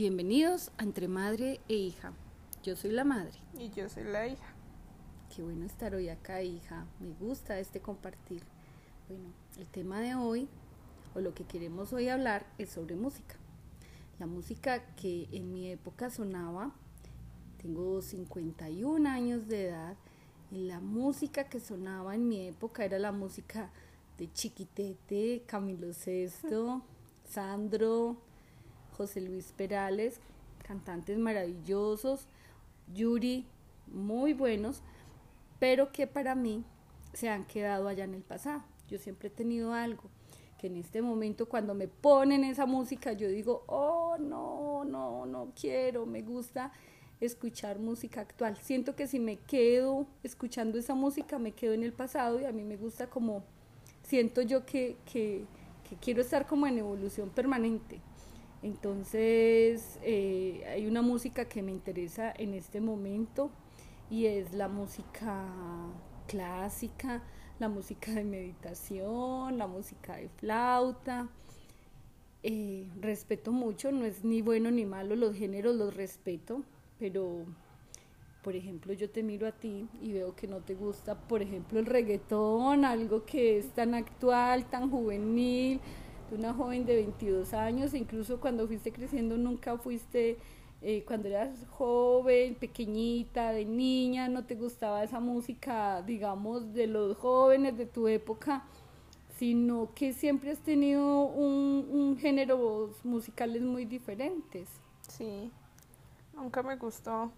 Bienvenidos a Entre Madre e Hija. Yo soy la madre. Y yo soy la hija. Qué bueno estar hoy acá, hija. Me gusta este compartir. Bueno, el tema de hoy, o lo que queremos hoy hablar, es sobre música. La música que en mi época sonaba, tengo 51 años de edad, y la música que sonaba en mi época era la música de Chiquitete, Camilo Sesto, Sandro, José Luis Perales, cantantes maravillosos, Yuri, muy buenos, pero que para mí se han quedado allá en el pasado. Yo siempre he tenido algo que en este momento cuando me ponen esa música yo digo, oh, no, no, no quiero, me gusta escuchar música actual. Siento que si me quedo escuchando esa música, me quedo en el pasado y a mí me gusta como, siento yo que, que, que quiero estar como en evolución permanente. Entonces, eh, hay una música que me interesa en este momento y es la música clásica, la música de meditación, la música de flauta. Eh, respeto mucho, no es ni bueno ni malo, los géneros los respeto, pero por ejemplo yo te miro a ti y veo que no te gusta, por ejemplo, el reggaetón, algo que es tan actual, tan juvenil, una joven de 22 años, incluso cuando fuiste creciendo nunca fuiste, eh, cuando eras joven, pequeñita, de niña, no te gustaba esa música, digamos, de los jóvenes de tu época, sino que siempre has tenido un, un géneros musicales muy diferentes. Sí, nunca me gustó.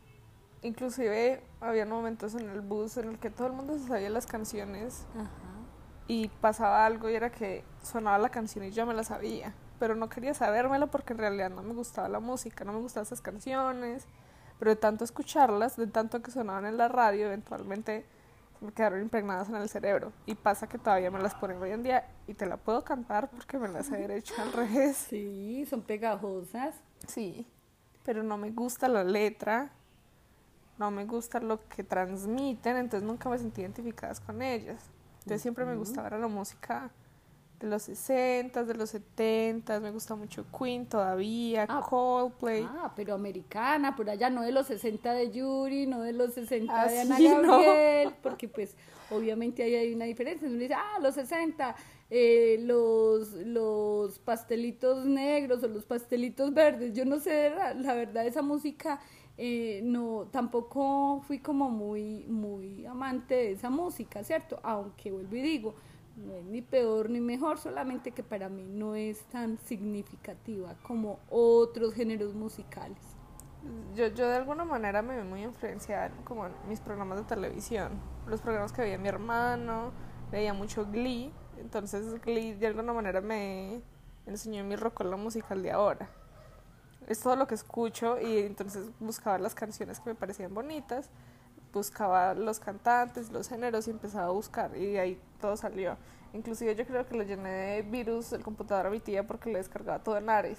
Inclusive había momentos en el bus en el que todo el mundo se sabía las canciones. Ajá y pasaba algo y era que sonaba la canción y yo me la sabía, pero no quería sabérmela porque en realidad no me gustaba la música, no me gustaban esas canciones, pero de tanto escucharlas, de tanto que sonaban en la radio, eventualmente me quedaron impregnadas en el cerebro y pasa que todavía me las ponen hoy en día y te la puedo cantar porque me las he derecho al revés. Sí, son pegajosas. Sí, pero no me gusta la letra, no me gusta lo que transmiten, entonces nunca me sentí identificadas con ellas. Entonces siempre me gustaba la música de los 60, de los 70, me gusta mucho Queen todavía, ah, Coldplay. Ah, pero americana, por allá, no de los 60 de Yuri, no de los 60 ah, de Ana Gabriel, porque pues obviamente ahí hay una diferencia. Uno dice, ah, los 60, eh, los, los pastelitos negros o los pastelitos verdes, yo no sé, la, la verdad, esa música eh, no, tampoco fui como muy, muy amante de esa música, ¿cierto? Aunque vuelvo y digo, no es ni peor ni mejor, solamente que para mí no es tan significativa como otros géneros musicales. Yo, yo de alguna manera me vi muy influenciada como en mis programas de televisión, los programas que veía mi hermano, veía mucho Glee, entonces Glee de alguna manera me enseñó mi rocola musical de ahora es todo lo que escucho y entonces buscaba las canciones que me parecían bonitas, buscaba los cantantes, los géneros y empezaba a buscar y ahí todo salió. Inclusive yo creo que lo llené de virus el computador a mi tía porque le descargaba todo en Ares.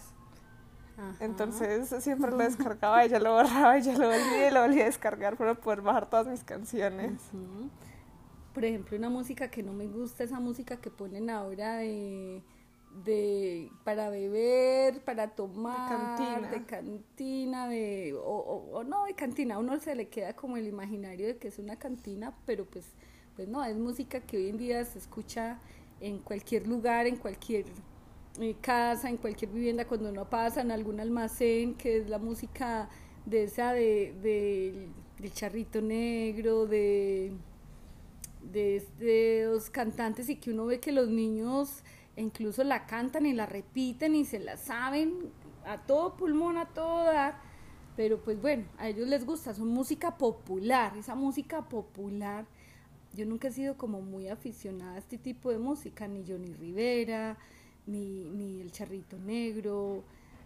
Entonces siempre lo descargaba, ella lo borraba, ella lo volvía y lo volvía a descargar para poder bajar todas mis canciones. Por ejemplo, una música que no me gusta, esa música que ponen ahora de de para beber, para tomar, de cantina, de, o, no de cantina, a uno se le queda como el imaginario de que es una cantina, pero pues, pues no, es música que hoy en día se escucha en cualquier lugar, en cualquier eh, casa, en cualquier vivienda, cuando uno pasa en algún almacén, que es la música de esa de, de del charrito negro, de, de, de los cantantes y que uno ve que los niños incluso la cantan y la repiten y se la saben a todo pulmón, a todo dar, pero pues bueno, a ellos les gusta, son música popular, esa música popular. Yo nunca he sido como muy aficionada a este tipo de música, ni Johnny Rivera, ni, ni El Charrito Negro,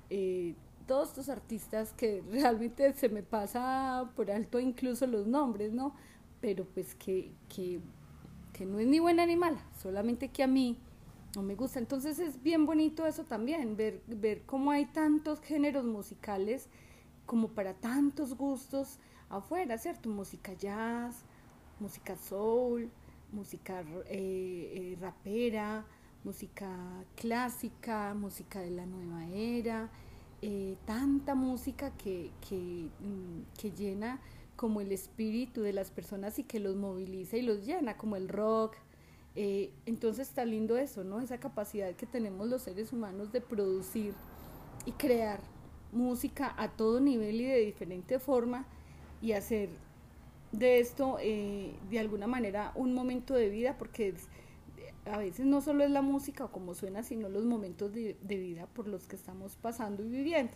eh, todos estos artistas que realmente se me pasa por alto incluso los nombres, ¿no? Pero pues que, que, que no es ni buena ni mala, solamente que a mí no me gusta. Entonces es bien bonito eso también, ver, ver cómo hay tantos géneros musicales como para tantos gustos afuera, ¿cierto? Música jazz, música soul, música eh, eh, rapera, música clásica, música de la nueva era. eh, tanta música que, que, mm, que llena como el espíritu de las personas y que los moviliza y los llena, como el rock. Eh, entonces está lindo eso, ¿no? Esa capacidad que tenemos los seres humanos de producir y crear música a todo nivel y de diferente forma y hacer de esto eh, de alguna manera un momento de vida porque a veces no solo es la música o como suena, sino los momentos de, vida por los que estamos pasando y viviendo.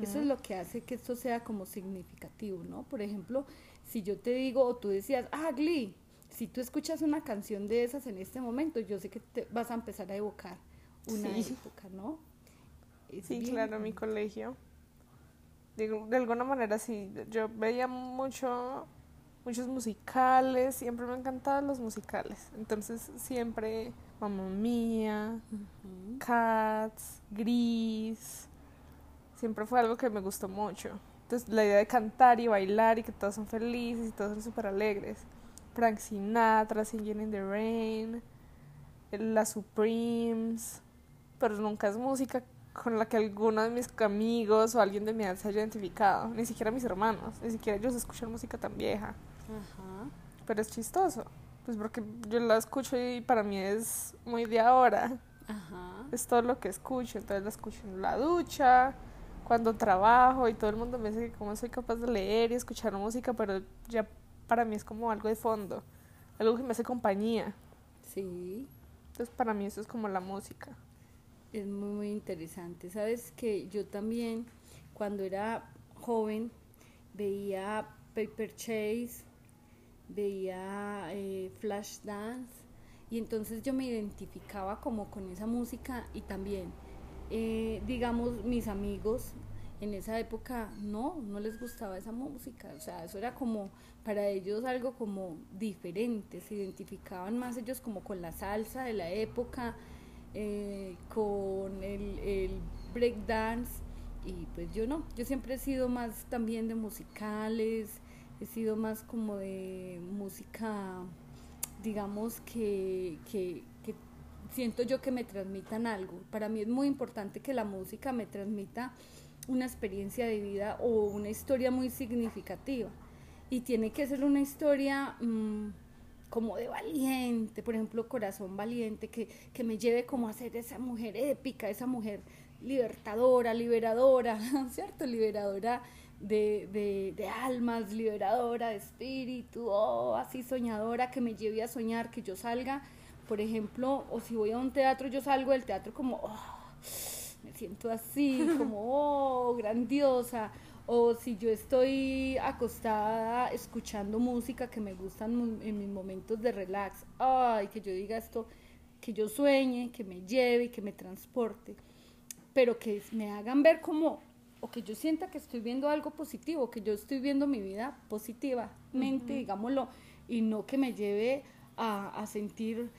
Eso es lo que hace que esto sea como significativo, ¿no? Por ejemplo, si yo te digo o tú decías, ah, Glee, si tú escuchas una canción de esas en este momento, yo sé que te vas a empezar a evocar una época, ¿no? sí, claro, mi colegio. Digo, de alguna manera sí, yo veía mucho muchos musicales, siempre me han encantado los musicales. Entonces siempre Mamma Mía, Cats, Gris, siempre fue algo que me gustó mucho. Entonces la idea de cantar y bailar y que todos son felices y todos son súper alegres. Frank Sinatra, Singing in the Rain, La Supremes, pero nunca es música con la que alguno de mis amigos o alguien de mi edad se haya identificado, ni siquiera mis hermanos, ni siquiera ellos escuchan música tan vieja. Ajá. Pero es chistoso, pues porque yo la escucho y para mí es muy de ahora. Ajá. Es todo lo que escucho, entonces la escucho en la ducha, cuando trabajo y todo el mundo me dice que cómo soy capaz de leer y escuchar música, pero ya para mí es como algo de fondo, algo que me hace compañía. Sí. Entonces para mí eso es como la música. Es muy, muy interesante. Sabes que yo también cuando era joven veía Paper Chase, veía eh, Flash Dance y entonces yo me identificaba como con esa música y también, eh, digamos, mis amigos en esa época no, no les gustaba esa música, o sea, eso era como para ellos algo como diferente, se identificaban más ellos como con la salsa de la época, eh, con el, el break dance y pues yo no, yo siempre he sido más también de musicales, he sido más como de música, digamos, que, que, siento yo que me transmitan algo. Para mí es muy importante que la música me transmita una experiencia de vida o una historia muy significativa. Y tiene que ser una historia mm, como de valiente, por ejemplo, corazón valiente, que, que me lleve como a ser esa mujer épica, esa mujer libertadora, liberadora, ¿cierto? Liberadora de, de, almas, liberadora de espíritu, oh, así soñadora, que me lleve a soñar, que yo salga, por ejemplo, o si voy a un teatro, yo salgo del teatro como, oh, me siento así, como, oh, grandiosa, o si yo estoy acostada escuchando música que me gustan en mis momentos de relax, ay, que yo diga esto, que yo sueñe, que me lleve, que me transporte, pero que me hagan ver como o que yo sienta que estoy viendo algo positivo, que yo estoy viendo mi vida positivamente, digámoslo, y no que me lleve a, sentir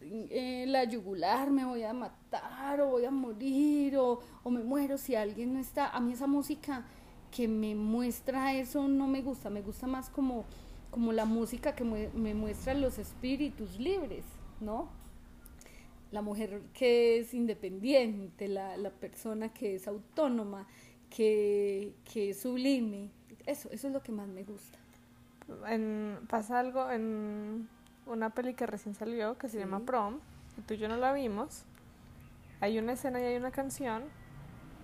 eh, la yugular, me voy a matar o voy a morir o, me muero si alguien no está. A mí esa música que me muestra eso no me gusta, me gusta más como, como la música que me muestra los espíritus libres, ¿no? La mujer que es independiente, la, la persona que es autónoma, que, es sublime. Eso, eso es lo que más me gusta. Pasa algo en una peli que recién salió que se llama Prom, que tú y yo no la vimos. Hay una escena y hay una canción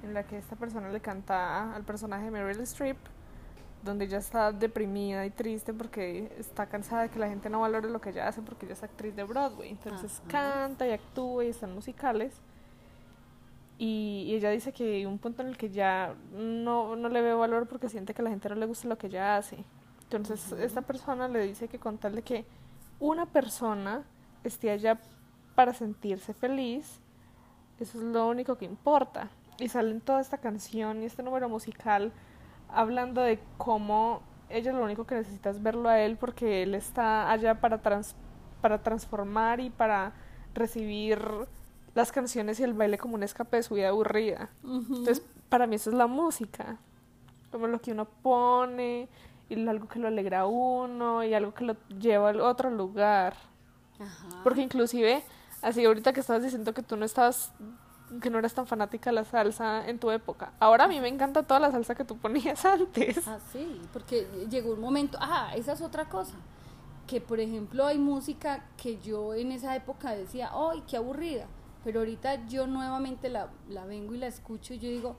en la que esta persona le canta al personaje de Meryl Streep, donde ella está deprimida y triste porque está cansada de que la gente no valore lo que ella hace porque ella es actriz de Broadway. Entonces canta y actúa y están musicales. Y, ella dice que hay un punto en el que ya no, no le ve valor porque siente que a la gente no le gusta lo que ella hace. Entonces, esta persona le dice que con tal de que una persona esté allá para sentirse feliz, eso es lo único que importa. Y sale en toda esta canción y este número musical hablando de cómo ella lo único que necesita es verlo a él porque él está allá para, trans, para transformar y para recibir las canciones y el baile como un escape de su vida aburrida. Entonces, para mí eso es la música. Como lo que uno pone y algo que lo alegra a uno y algo que lo lleva a otro lugar. Porque inclusive, así ahorita que estabas diciendo que tú no estabas que no eras tan fanática de la salsa en tu época. Ahora a mí me encanta toda la salsa que tú ponías antes. Ah, sí, porque llegó un momento, ah, esa es otra cosa, que por ejemplo hay música que yo en esa época decía, ¡ay, qué aburrida! Pero ahorita yo nuevamente la, la vengo y la escucho y yo digo,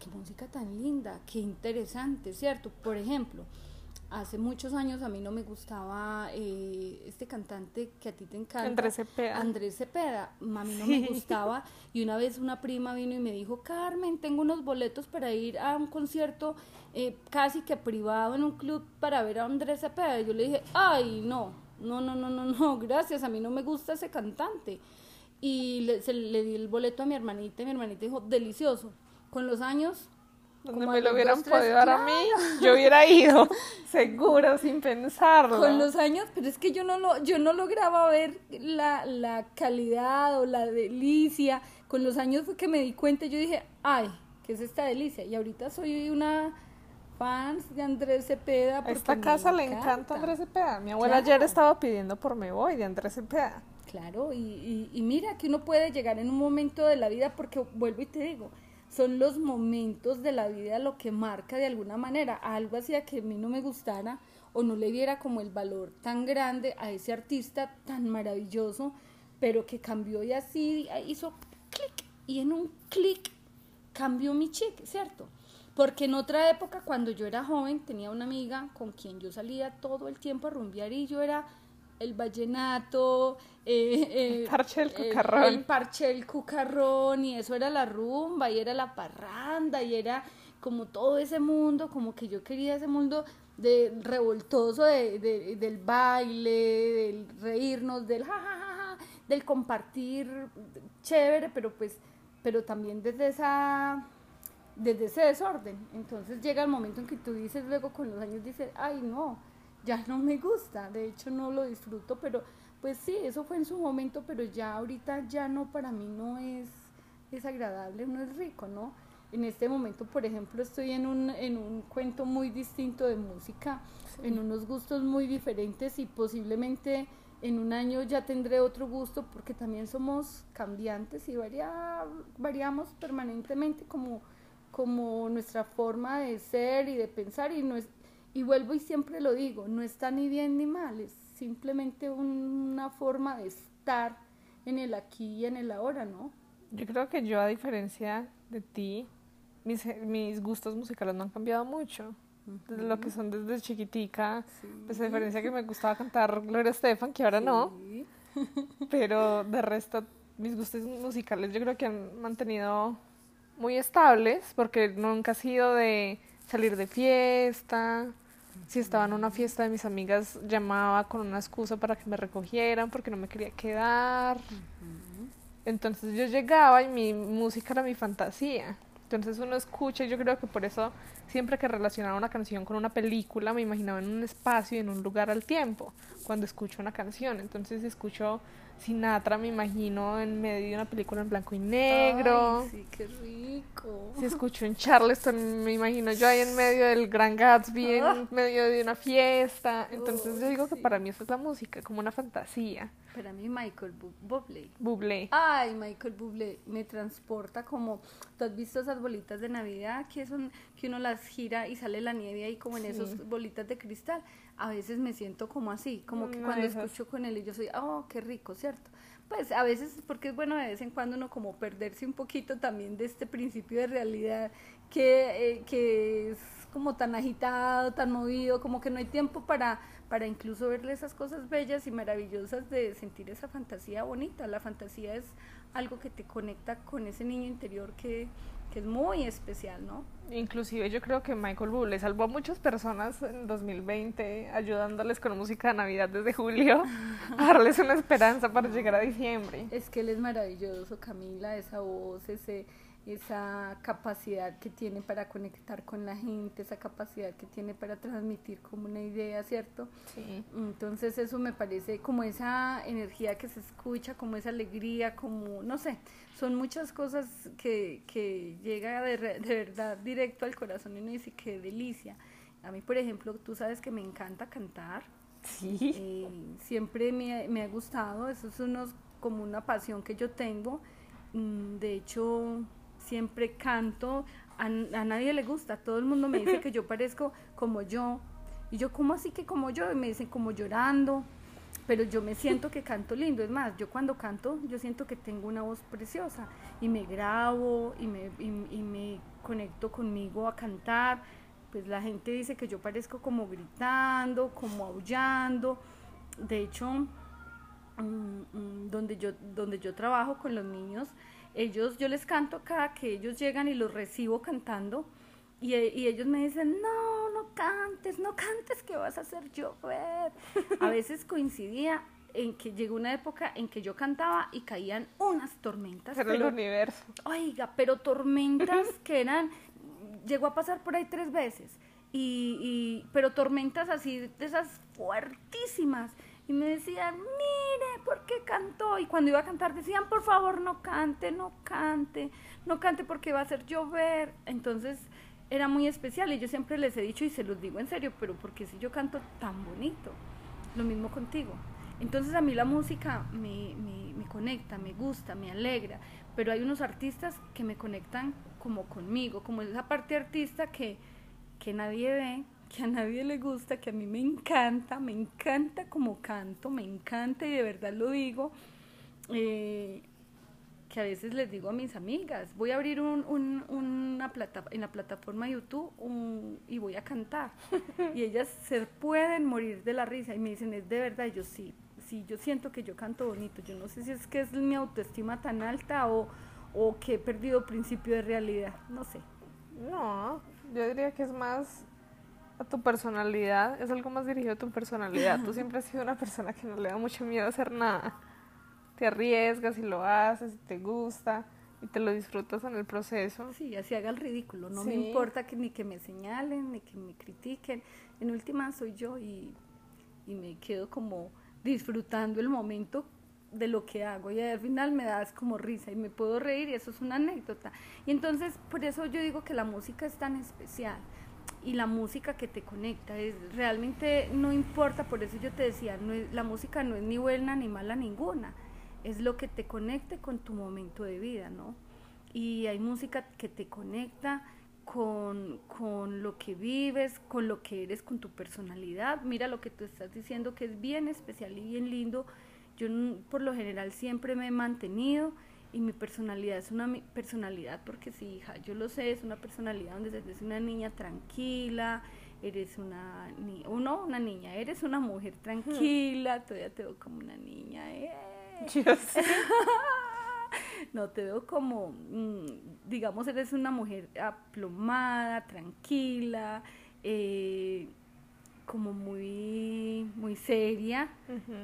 qué música tan linda, qué interesante, ¿cierto? Por ejemplo, hace muchos años a mí no me gustaba eh, este cantante que a ti te encanta. Andrés Cepeda. Andrés Cepeda. A mí no me gustaba. Y una vez una prima vino y me dijo, Carmen, tengo unos boletos para ir a un concierto eh, casi que privado en un club para ver a Andrés Cepeda. Y yo le dije, ay, no, no, no, no, no, no, gracias, a mí no me gusta ese cantante. Y le, se, le di el boleto a mi hermanita y mi hermanita dijo, delicioso. Con los años donde me lo hubieran podido dar a mí, yo hubiera ido, seguro, sin pensarlo. Con los años, pero es que yo no lo, yo no lograba ver la, la calidad o la delicia. Con los años fue que me di cuenta, yo dije, ay, ¿qué es esta delicia? Y ahorita soy una fans de Andrés Cepeda. A esta casa le encanta Andrés Cepeda. Mi abuela ayer estaba pidiendo por Me Voy de Andrés Cepeda. Claro, y, y, y mira que uno puede llegar en un momento de la vida, porque vuelvo y te digo, son los momentos de la vida lo que marca de alguna manera. Algo hacía que a mí no me gustara o no le diera como el valor tan grande a ese artista tan maravilloso, pero que cambió y así hizo clic y en un clic cambió mi chip, ¿cierto? Porque en otra época, cuando yo era joven, tenía una amiga con quien yo salía todo el tiempo a rumbear y yo era el vallenato, eh, eh, el parche del cucarrón. El, parche del cucarrón, y eso era la rumba, y era la parranda, y era como todo ese mundo, como que yo quería ese mundo de revoltoso de, del baile, del reírnos, del jajaja, del compartir chévere, pero pues, pero también desde esa desde ese desorden. Entonces llega el momento en que tú dices luego con los años dices, ay no, ya no me gusta, de hecho no lo disfruto, pero pues sí, eso fue en su momento, pero ya ahorita ya no, para mí no es, es agradable, no es rico, ¿no? En este momento, por ejemplo, estoy en un, en un cuento muy distinto de música, en unos gustos muy diferentes y posiblemente en un año ya tendré otro gusto porque también somos cambiantes y varia, variamos permanentemente como, como nuestra forma de ser y de pensar y no es, y vuelvo y siempre lo digo, no está ni bien ni mal, es simplemente una forma de estar en el aquí y en el ahora, ¿no? Yo creo que yo, a diferencia de ti, mis, mis gustos musicales no han cambiado mucho. Desde lo que son desde chiquitica, pues a diferencia que me gustaba cantar Gloria Estefan, que ahora no. Pero de resto, mis gustos musicales yo creo que han mantenido muy estables, porque nunca ha sido de salir de fiesta, si estaba en una fiesta de mis amigas, llamaba con una excusa para que me recogieran porque no me quería quedar. Entonces yo llegaba y mi música era mi fantasía. Entonces uno escucha y yo creo que por eso siempre que relacionaba una canción con una película me imaginaba en un espacio y en un lugar al tiempo cuando escucho una canción. Entonces escucho Sinatra me imagino en medio de una película en blanco y negro. Ay, sí, qué rico. Si escucho en Charleston, me imagino yo ahí en medio del Gran Gatsby, en ah. medio de una fiesta. Entonces yo digo que para mí eso es la música, como una fantasía. Para mí Michael Bublé. Bublé. Ay, Michael Bublé me transporta como, ¿tú has visto esas bolitas de Navidad que son que uno las gira y sale la nieve ahí como en esas bolitas de cristal? A veces me siento como así, como que cuando escucho con él y yo soy, oh, qué rico, ¿cierto? Pues a veces porque es bueno de vez en cuando uno como perderse un poquito también de este principio de realidad que, eh, que es como tan agitado, tan movido, como que no hay tiempo para, para incluso verle esas cosas bellas y maravillosas de sentir esa fantasía bonita. La fantasía es algo que te conecta con ese niño interior que, que es muy especial, ¿no? Inclusive yo creo que Michael Bublé salvó a muchas personas en 2020 ayudándoles con música de Navidad desde julio a darles una esperanza para llegar a diciembre. Es que él es maravilloso, Camila, esa voz, ese esa capacidad que tiene para conectar con la gente, esa capacidad que tiene para transmitir como una idea, ¿cierto? Sí. Entonces eso me parece como esa energía que se escucha, como esa alegría, como, no sé, son muchas cosas que, que llega de, de verdad directo al corazón y uno dice, qué delicia. A mí, por ejemplo, tú sabes que me encanta cantar. Sí. Eh, siempre me, me ha gustado, eso es unos, como una pasión que yo tengo Mm, de hecho, siempre canto, a, a nadie le gusta, todo el mundo me dice que yo parezco como yo. Y yo, ¿cómo así que como yo? Y me dicen como llorando, pero yo me siento que canto lindo. Es más, yo cuando canto, yo siento que tengo una voz preciosa y me grabo y me, y, me conecto conmigo a cantar. Pues la gente dice que yo parezco como gritando, como aullando. De hecho, mm, mm, donde, yo, donde yo trabajo con los niños, ellos, yo les canto cada que ellos llegan y los recibo cantando. Y, y ellos me dicen, no, no cantes, no cantes que vas a hacer llover. A veces coincidía en que llegó una época en que yo cantaba y caían unas tormentas. Pero, el universo. Oiga, pero tormentas que eran, llegó a pasar por ahí tres veces. Y, y, pero tormentas así de esas fuertísimas. Y me decían, mire, ¿por qué cantó? Y cuando iba a cantar decían, por favor, no cante, no cante, no cante porque va a hacer llover. Entonces, era muy especial y yo siempre les he dicho y se los digo en serio, pero porque si yo canto tan bonito, lo mismo contigo. Entonces a mí la música me, me, me, conecta, me gusta, me alegra, pero hay unos artistas que me conectan como conmigo, como esa parte artista que, que nadie ve, que a nadie le gusta, que a mí me encanta, me encanta como canto, me encanta y de verdad lo digo. Eh, que a veces les digo a mis amigas, voy a abrir un, una plata, en la plataforma YouTube y voy a cantar. y ellas se pueden morir de la risa y me dicen, es de verdad, y yo sí, sí, yo siento que yo canto bonito. Yo no sé si es que es mi autoestima tan alta o, o que he perdido principio de realidad, no sé. No, yo diría que es más a tu personalidad, es algo más dirigido a tu personalidad. Tú siempre has sido una persona que no le da mucho miedo hacer nada te arriesgas y lo haces y te gusta y te lo disfrutas en el proceso. Sí, así haga el ridículo, no me importa que ni que me señalen, ni que me critiquen, en última soy yo y, y me quedo como disfrutando el momento de lo que hago y al final me das como risa y me puedo reír y eso es una anécdota. Y entonces por eso yo digo que la música es tan especial y la música que te conecta es realmente no importa, por eso yo te decía, no es, la música no es ni buena ni mala ninguna es lo que te conecte con tu momento de vida, ¿no? Y hay música que te conecta con, con, lo que vives, con lo que eres, con tu personalidad. Mira lo que tú estás diciendo, que es bien especial y bien lindo. Yo por lo general siempre me he mantenido y mi personalidad es una personalidad, porque sí, hija, yo lo sé, es una personalidad donde eres una niña tranquila, eres una, ni no, una niña, eres una mujer tranquila, todavía te veo como una niña, eh. No, te veo como, mm, digamos, eres una mujer aplomada, tranquila, eh, como muy, muy seria,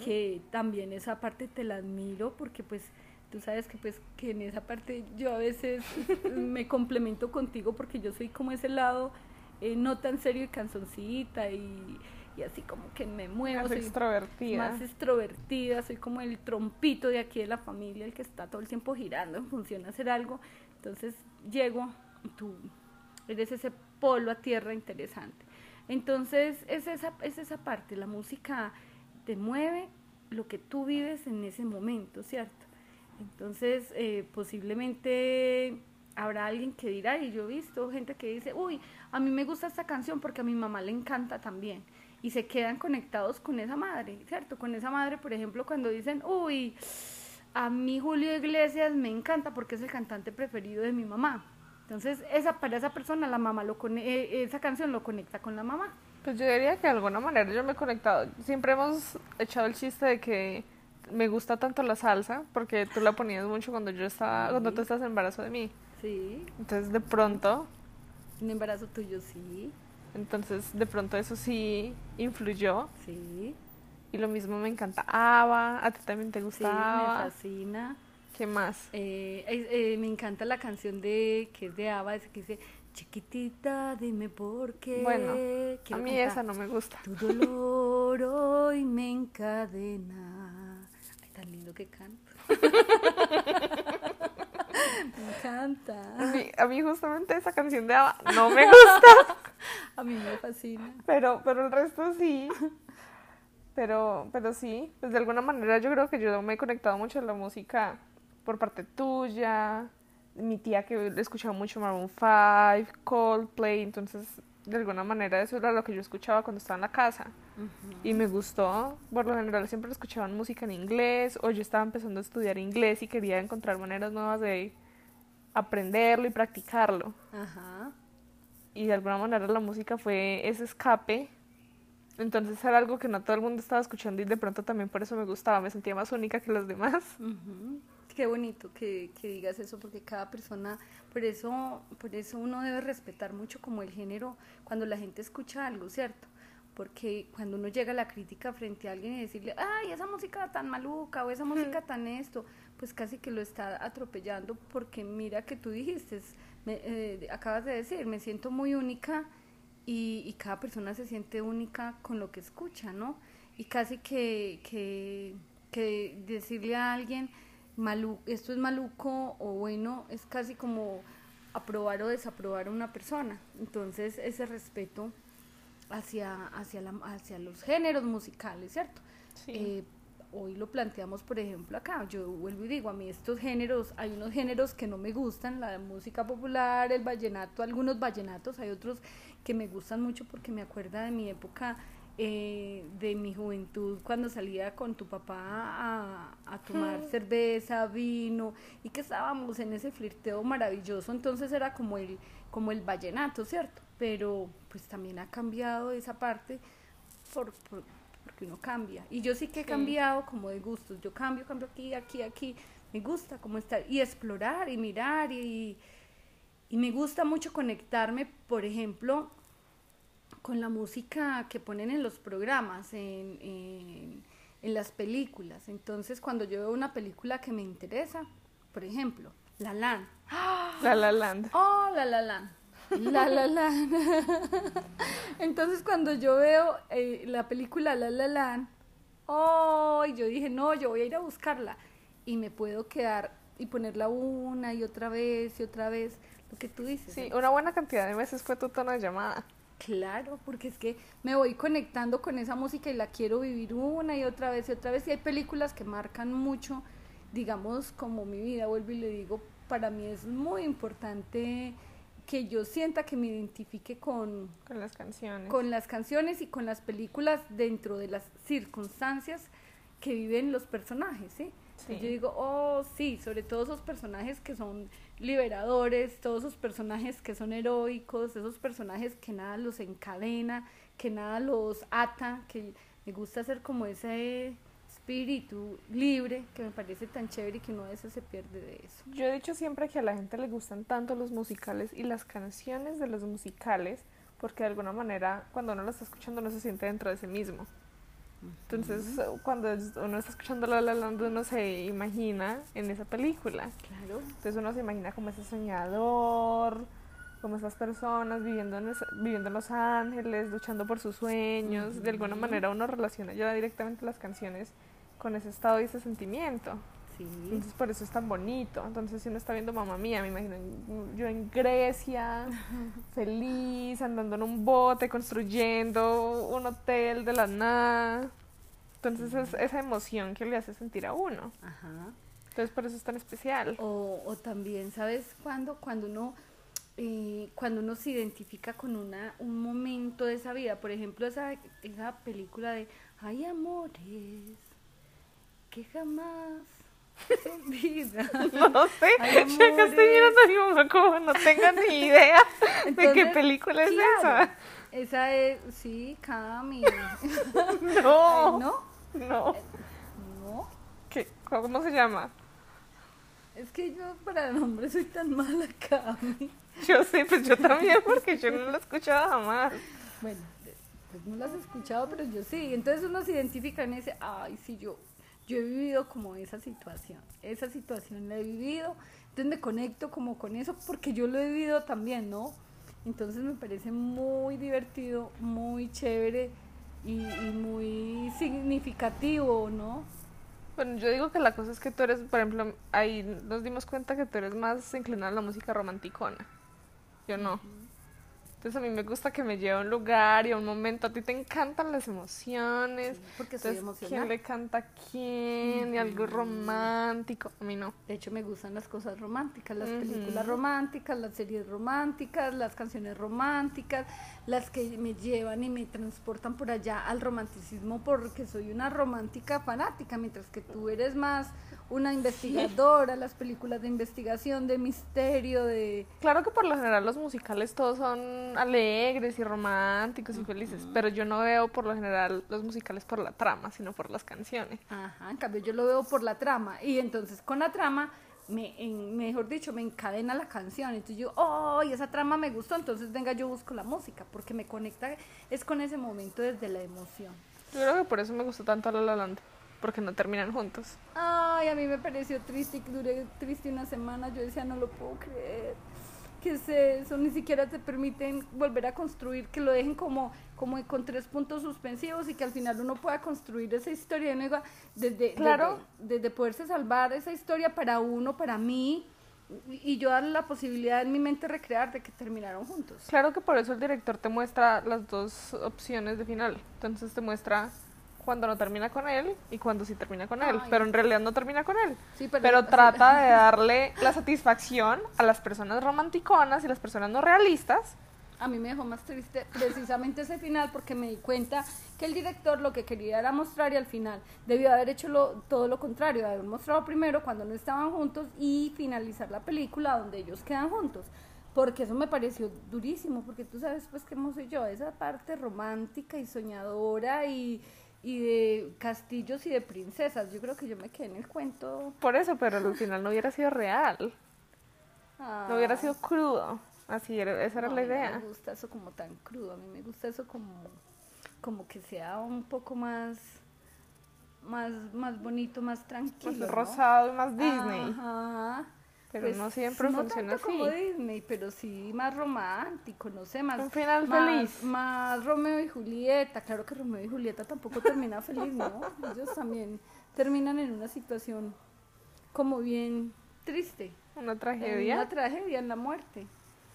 que también esa parte te la admiro porque pues tú sabes que pues que en esa parte yo a veces me complemento contigo porque yo soy como ese lado eh, no tan serio y canzoncita y y así como que me muevo. Más extrovertida. Más extrovertida, soy como el trompito de aquí de la familia, el que está todo el tiempo girando en función de hacer algo. Entonces llego, tú eres ese polo a tierra interesante. Entonces es esa, es esa parte, la música te mueve lo que tú vives en ese momento, ¿cierto? Entonces eh, posiblemente habrá alguien que dirá, y yo he visto gente que dice, uy, a mí me gusta esta canción porque a mi mamá le encanta también y se quedan conectados con esa madre, ¿cierto? Con esa madre, por ejemplo, cuando dicen, uy, a mí Julio Iglesias me encanta porque es el cantante preferido de mi mamá. Entonces, esa, para esa persona, la mamá lo eh, esa canción lo conecta con la mamá. Pues yo diría que de alguna manera yo me he conectado. Siempre hemos echado el chiste de que me gusta tanto la salsa porque tú la ponías mucho cuando yo estaba, cuando tú estás en embarazo de mí. Sí. Entonces, de pronto. Un embarazo tuyo, sí. Entonces, de pronto eso sí influyó. Sí. Y lo mismo me encantaba. ¿A ti también te gustaba? Sí, me fascina. ¿Qué más? Eh, eh, me encanta la canción de que es de Ava, que dice Chiquitita, dime por qué. Bueno, a mí esa no me gusta. Tu dolor hoy me encadena. Que canto. me encanta. A mí, a mí, justamente esa canción de Ava no me gusta. A mí me fascina. Pero, pero el resto sí. Pero, pero sí, pues de alguna manera yo creo que yo me he conectado mucho a la música por parte tuya, mi tía que escuchaba mucho Maroon 5, Coldplay, entonces de alguna manera eso era lo que yo escuchaba cuando estaba en la casa y me gustó. Por lo general siempre escuchaban música en inglés o yo estaba empezando a estudiar inglés y quería encontrar maneras nuevas de aprenderlo y practicarlo. Ajá. Y de alguna manera la música fue ese escape. Entonces era algo que no todo el mundo estaba escuchando y de pronto también por eso me gustaba, me sentía más única que los demás. Qué bonito que, que, digas eso, porque cada persona, por eso, por eso uno debe respetar mucho como el género cuando la gente escucha algo, ¿cierto? Porque cuando uno llega a la crítica frente a alguien y decirle, ay, esa música tan maluca o esa música tan esto, pues casi que lo está atropellando porque mira que tú dijiste, me, eh, acabas de decir, me siento muy única y, y, cada persona se siente única con lo que escucha, ¿no? Y casi que, que, que decirle a alguien, esto es maluco o bueno, es casi como aprobar o desaprobar a una persona. Entonces, ese respeto hacia, hacia, la, hacia los géneros musicales, ¿cierto? Eh, hoy lo planteamos, por ejemplo, acá. Yo vuelvo y digo, a mí estos géneros, hay unos géneros que no me gustan, la música popular, el vallenato, algunos vallenatos, hay otros que me gustan mucho porque me acuerda de mi época eh, de mi juventud cuando salía con tu papá a, tomar cerveza, vino y que estábamos en ese flirteo maravilloso, entonces era como el, como el vallenato, ¿cierto? Pero pues también ha cambiado esa parte por, porque uno cambia. Y yo sí que he cambiado como de gustos, yo cambio, cambio aquí, aquí, aquí, me gusta como estar y explorar y mirar y, y me gusta mucho conectarme, por ejemplo, con la música que ponen en los programas, en, en, las películas. Entonces, cuando yo veo una película que me interesa, por ejemplo, La Land. La La Land. Oh, La La Land. La La Land. Entonces, cuando yo veo eh, la película La La Land, oh, yo dije, no, yo voy a ir a buscarla. Y me puedo quedar y ponerla una y otra vez y otra vez, lo que tú dices. Sí, una buena cantidad de veces fue tu tono de llamada. Claro, porque es que me voy conectando con esa música y la quiero vivir una y otra vez y otra vez. Y hay películas que marcan mucho, digamos, como mi vida, vuelvo y le digo, para mí es muy importante que yo sienta que me identifique con, con las canciones. Con las canciones y con las películas dentro de las circunstancias que viven los personajes, ¿sí? Y yo digo, oh, sí, sobre todo esos personajes que son liberadores, todos esos personajes que son heroicos, esos personajes que nada los encadena, que nada los ata, que me gusta ser como ese espíritu libre que me parece tan chévere y que uno a veces se pierde de eso. Yo he dicho siempre que a la gente le gustan tanto los musicales y las canciones de los musicales porque de alguna manera cuando uno lo está escuchando no se siente dentro de sí mismo. Entonces, cuando uno está escuchando La La Land, uno se imagina en esa película. Claro. Entonces uno se imagina como ese soñador, como esas personas viviendo en, viviendo en Los Ángeles, luchando por sus sueños. De alguna manera uno relaciona ya directamente las canciones con ese estado y ese sentimiento. Sí. Entonces por eso es tan bonito. Entonces si uno está viendo Mamá Mía, me imagino yo en Grecia, feliz, andando en un bote, construyendo un hotel de la nada. Entonces es esa emoción que le hace sentir a uno. Ajá. Entonces por eso es tan especial. O, o también, ¿sabes cuándo? Cuando uno... Eh, cuando uno se identifica con una, un momento de esa vida, por ejemplo, esa, esa película de Hay amores que jamás vida. No sé, yo que estoy mirando a mi mamá como no tengo ni idea de qué película es esa. Esa es, sí, Cami. no. ¿No? No. ¿No? ¿Qué? ¿Cómo se llama? Es que yo para el nombre soy tan mala, Cami. Yo sé, pues yo también, porque yo no la he escuchado jamás. Bueno, pues no la has escuchado, pero yo sí. Entonces uno se identifica en ese, ay, sí, yo yo he vivido como esa situación, esa situación la he vivido, entonces me conecto como con eso porque yo lo he vivido también, ¿no? Entonces me parece muy divertido, muy chévere y, muy significativo, ¿no? Bueno, yo digo que la cosa es que tú eres, por ejemplo, ahí nos dimos cuenta que tú eres más inclinada a la música romanticona. Yo no. Entonces a mí me gusta que me lleve a un lugar y a un momento. A ti te encantan las emociones. Sí, porque soy Entonces. ¿Quién le canta a quién? Y algo romántico. A mí no. De hecho, me gustan las cosas románticas, las películas románticas, las series románticas, las canciones románticas, las que me llevan y me transportan por allá al romanticismo porque soy una romántica fanática, mientras que tú eres más una investigadora, las películas de investigación, de misterio, de... Claro que por lo general los musicales todos son alegres y románticos y felices, pero yo no veo por lo general los musicales por la trama, sino por las canciones. Ajá, en cambio yo lo veo por la trama y entonces con la trama, me, en- mejor dicho, me encadena la canción. Entonces yo, oh, y esa trama me gustó, entonces venga, yo busco la música porque me conecta, es con ese momento desde la emoción. Yo creo que por eso me gustó tanto La La Land, porque no terminan juntos. Ay, a mí me pareció triste, que duré triste una semana, yo decía, no lo puedo creer. ¿Qué es eso? Ni siquiera te permiten volver a construir, que lo dejen como, como con tres puntos suspensivos y que al final uno pueda construir esa historia y diga, desde, Claro. desde, desde poderse salvar esa historia para uno, para mí, y y yo darle la posibilidad en mi mente recrear de que terminaron juntos. Claro que por eso el director te muestra las dos opciones de final. Entonces te muestra cuando no termina con él y cuando sí termina con él, Ay. pero en realidad no termina con él. Sí, Pero, o sea, trata de darle la satisfacción a las personas romanticonas y las personas no realistas. A mí me dejó más triste precisamente ese final porque me di cuenta que el director lo que quería era mostrar y al final debió haber hecho lo- todo lo contrario, haber mostrado primero cuando no estaban juntos y finalizar la película donde ellos quedan juntos. Porque eso me pareció durísimo, porque tú sabes pues que soy yo, esa parte romántica y soñadora y, y de castillos y de princesas. Yo creo que yo me quedé en el cuento. Por eso, pero al final no hubiera sido real. No hubiera ah, sido crudo. Así era, esa era No, la a mí idea. Me gusta eso como tan crudo, a mí me gusta eso como, como que sea un poco más, más, más bonito, más tranquilo. Más ¿no? rosado y más Disney. Ajá. Pero Pues, no siempre no funciona tanto como así. Disney, pero sí más romántico, no sé, más, Un final más, feliz. más Romeo y Julieta. Claro que Romeo y Julieta tampoco termina feliz, ¿no? Ellos también terminan en una situación como bien triste. Una En tragedia. una tragedia, en la muerte.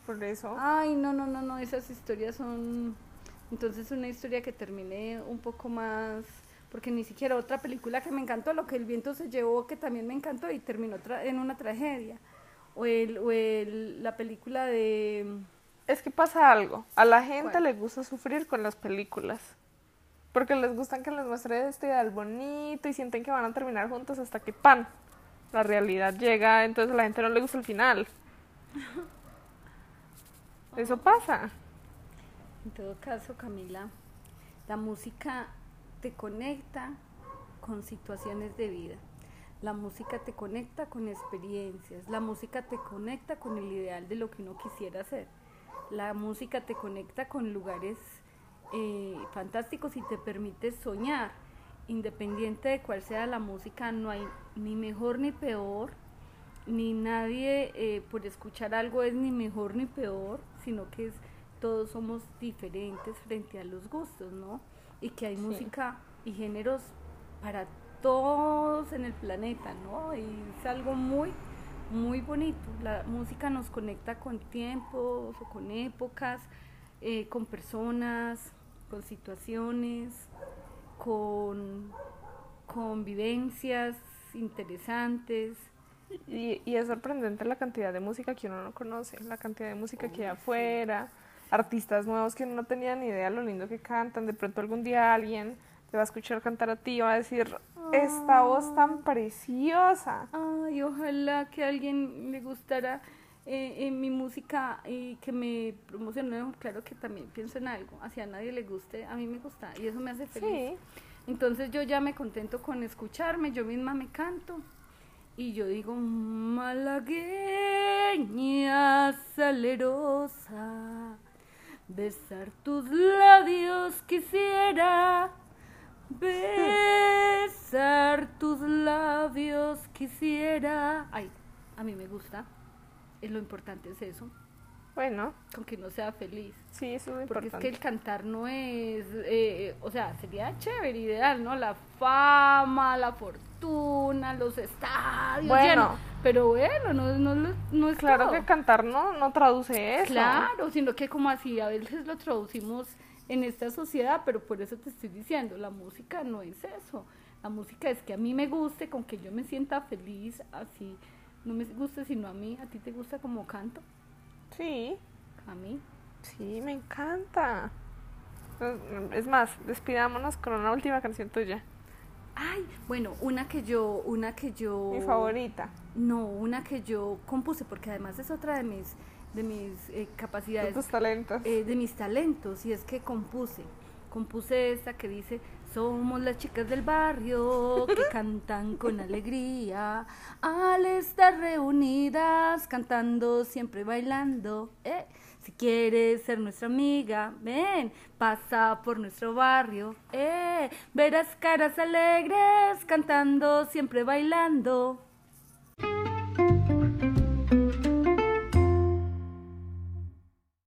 Por eso. Ay, no, no, no, no, esas historias son... Entonces una historia que termine un poco más... Porque ni siquiera otra película que me encantó, Lo que el viento se llevó, que también me encantó y terminó tra- en una tragedia. O, el, o el, la película de... Es que pasa algo. A la gente ¿Cuál? le gusta sufrir con las películas. Porque les gustan que les muestre este ideal bonito y sienten que van a terminar juntos hasta que ¡pan! La realidad llega, entonces a la gente no le gusta el final. Eso pasa. En todo caso, Camila, la música te conecta con situaciones de vida. La música te conecta con experiencias. La música te conecta con el ideal de lo que uno quisiera hacer. La música te conecta con lugares eh, fantásticos y te permite soñar. Independiente de cuál sea la música, no hay ni mejor ni peor, ni nadie eh, por escuchar algo es ni mejor ni peor, sino que es todos somos diferentes frente a los gustos, ¿no? Y que hay Sí. música y géneros para todos en el planeta, ¿no? Y es algo muy, muy bonito. La música nos conecta con tiempos o con épocas, eh, con personas, con situaciones, con, con vivencias interesantes. Y, y es sorprendente la cantidad de música que uno no conoce, la cantidad de música que hay afuera, artistas nuevos que uno no tenía ni idea lo lindo que cantan. De pronto algún día alguien te va a escuchar cantar a ti y va a decir, esta voz tan preciosa. Ay, ojalá que a alguien le gustara eh, eh, mi música y que me promocione. Claro que también pienso en algo. Hacia nadie le guste, a mí me gusta y eso me hace feliz. Sí, Entonces yo ya me contento con escucharme, yo misma me canto y yo digo, malagueña salerosa, besar tus labios quisiera, besar tus labios quisiera. Ay, a mí me gusta, es lo importante es eso, bueno, con que no sea feliz. sí, eso es Porque es importante. que el cantar no es, eh, o sea, sería chévere, ideal, ¿no? La fama, la fortuna, los estadios Bueno. llenos. Pero bueno, no, no, no es Claro todo. que cantar no, no traduce eso. Claro, sino que como así a veces lo traducimos en esta sociedad, pero por eso te estoy diciendo, la música no es eso. La música es que a mí me guste, con que yo me sienta feliz, así no me guste sino a mí. ¿A ti te gusta como canto? Sí, A mí. sí, me encanta. Es más, despidámonos con una última canción tuya. Ay, bueno, una que yo, una que yo. Mi favorita. No, una que yo compuse, porque además es otra de mis, de mis eh, De capacidades. tus talentos. eh, de mis talentos y es que compuse, compuse esta que dice, somos las chicas del barrio que cantan con alegría, al estar reunidas, cantando, siempre bailando. eh. Si quieres ser nuestra amiga, ven, pasa por nuestro barrio, eh. verás caras alegres, cantando, siempre bailando.